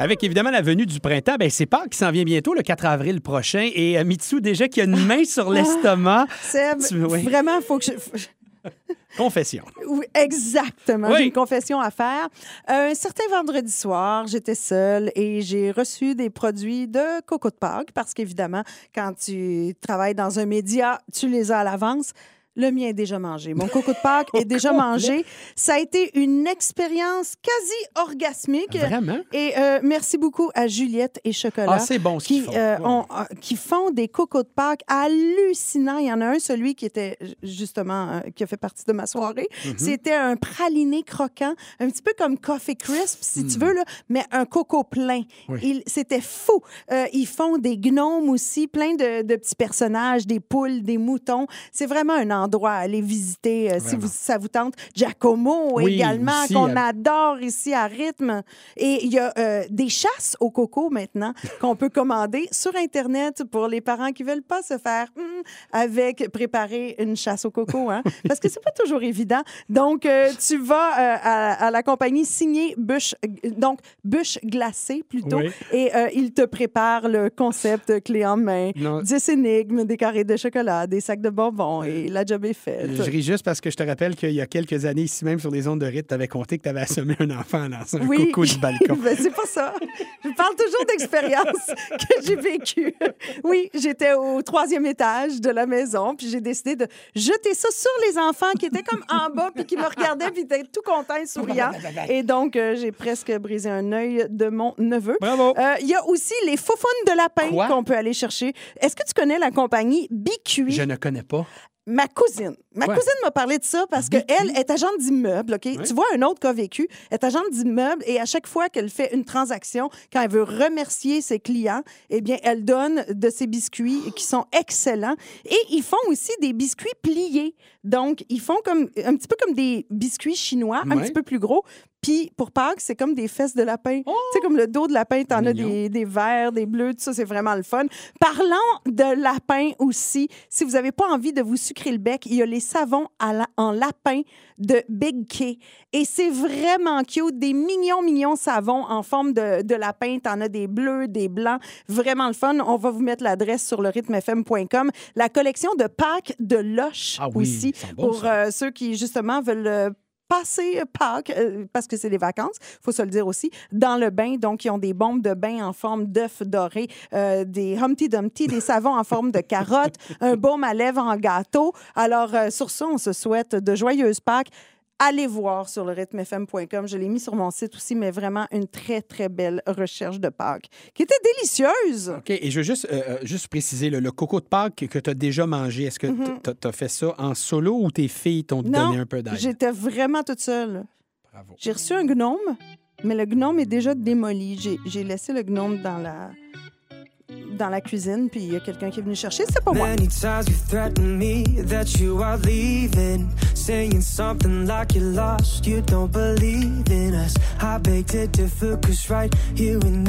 Avec évidemment la venue du printemps, ben c'est Pâques qui s'en vient bientôt, le 4 avril prochain. Et euh, Mitsu, déjà qui a une main sur l'estomac. Seb, Tu- oui. vraiment, il faut que je... Confession. Oui, exactement. Oui. J'ai une confession à faire. Un certain vendredi soir, j'étais seule et j'ai reçu des produits de Coco de Pâques parce qu'évidemment, quand tu travailles dans un média, tu les as à l'avance. Le mien est déjà mangé. Mon coco de Pâques est déjà mangé. Ça a été une expérience quasi orgasmique. Vraiment? Et euh, merci beaucoup à Juliette et Chocolat. Ah, c'est bon ce qui, font. euh, Ouais. ont- euh, qui font des cocos de Pâques hallucinants. Il y en a un, celui qui était justement, euh, qui a fait partie de ma soirée. Mm-hmm. C'était un praliné croquant, un petit peu comme Coffee Crisp, si Mm. tu veux, là, mais un coco plein. Il- C'était fou. Euh, ils font des gnomes aussi, plein de, de petits personnages, des poules, des moutons. C'est vraiment un endroit à aller visiter euh, si vous, ça vous tente. Giacomo Oui, également, qu'on à- adore ici à rythme. Et il y a euh, des chasses au coco maintenant qu'on peut commander sur Internet pour les parents qui veulent pas se faire hum, avec préparer une chasse au coco, hein, parce que c'est pas toujours évident. Donc, euh, tu vas euh, à, à la compagnie signer bûche, euh, donc bûche glacée plutôt, Oui. et euh, ils te préparent le concept clé en main, Non. 10 énigmes, des carrés de chocolat, des sacs de bonbons, et la job est faite. Je ris juste parce que je te rappelle qu'il y a quelques années, ici même sur les ondes de rythme, tu avais compté que tu avais assommé un enfant dans un Oui. coco du balcon. Ben, c'est pas ça. Je parle toujours d'expériences que j'ai vécues. Oui, j'étais au troisième étage de la maison, puis j'ai décidé de jeter ça sur les enfants qui étaient comme en bas, puis qui me regardaient, puis étaient tout contents et souriants. Et donc, euh, j'ai presque brisé un œil de mon neveu. Bravo. Euh, Il y a aussi les faufounes de lapin qu'on peut aller chercher. Est-ce que tu connais la compagnie Bicuit? Je ne connais pas. Ma cousine. Ma Ouais. cousine m'a parlé de ça parce qu'elle est agente d'immeuble, OK? Tu vois un autre cas vécu, elle est agente d'immeuble et à chaque fois qu'elle fait une transaction, quand elle veut remercier ses clients, eh bien, elle donne de ses biscuits qui sont excellents. Et ils font aussi des biscuits pliés. Donc, ils font comme un petit peu comme des biscuits chinois, un petit peu plus gros. Puis pour Pâques, c'est comme des fesses de lapin. Tu sais, comme le dos de lapin, t'en as des, des verts, des bleus, tout ça, c'est vraiment le fun. Parlons de lapin aussi. Si vous n'avez pas envie de vous sucrer le bec, il y a les savons à la- en lapin de Big K. Et c'est vraiment cute. Des mignons, mignons savons en forme de, de lapin. T'en as des bleus, des blancs. Vraiment le fun. On va vous mettre l'adresse sur le rythmefm.com. La collection de Pâques de Loche Ah oui, aussi. pour euh, ceux qui, justement, veulent euh, passer Pâques, euh, parce que c'est les vacances, faut se le dire aussi, dans le bain. Donc, ils ont des bombes de bain en forme d'œuf doré, euh, des Humpty Dumpty, des savons en forme de carotte, un baume à lèvres en gâteau. Alors, euh, sur ça, on se souhaite de joyeuses Pâques. Allez voir sur le rythmefm.com. Je l'ai mis sur mon site aussi, mais vraiment une très, très belle recherche de Pâques qui était délicieuse. OK, et je veux juste, euh, euh, juste préciser, le, le coco de Pâques que tu as déjà mangé, est-ce que tu as fait ça en solo ou tes filles t'ont donné un peu d'aide? j'étais vraiment toute seule. Bravo. J'ai reçu un gnome, mais le gnome est déjà démoli. J'ai- J'ai laissé le gnome dans la, dans la cuisine, puis il y a quelqu'un qui est venu chercher. C'est pas moi. Many times you threatened me that you are leaving, saying something like you're lost. You don't believe in us. I beg to differ, cause right here in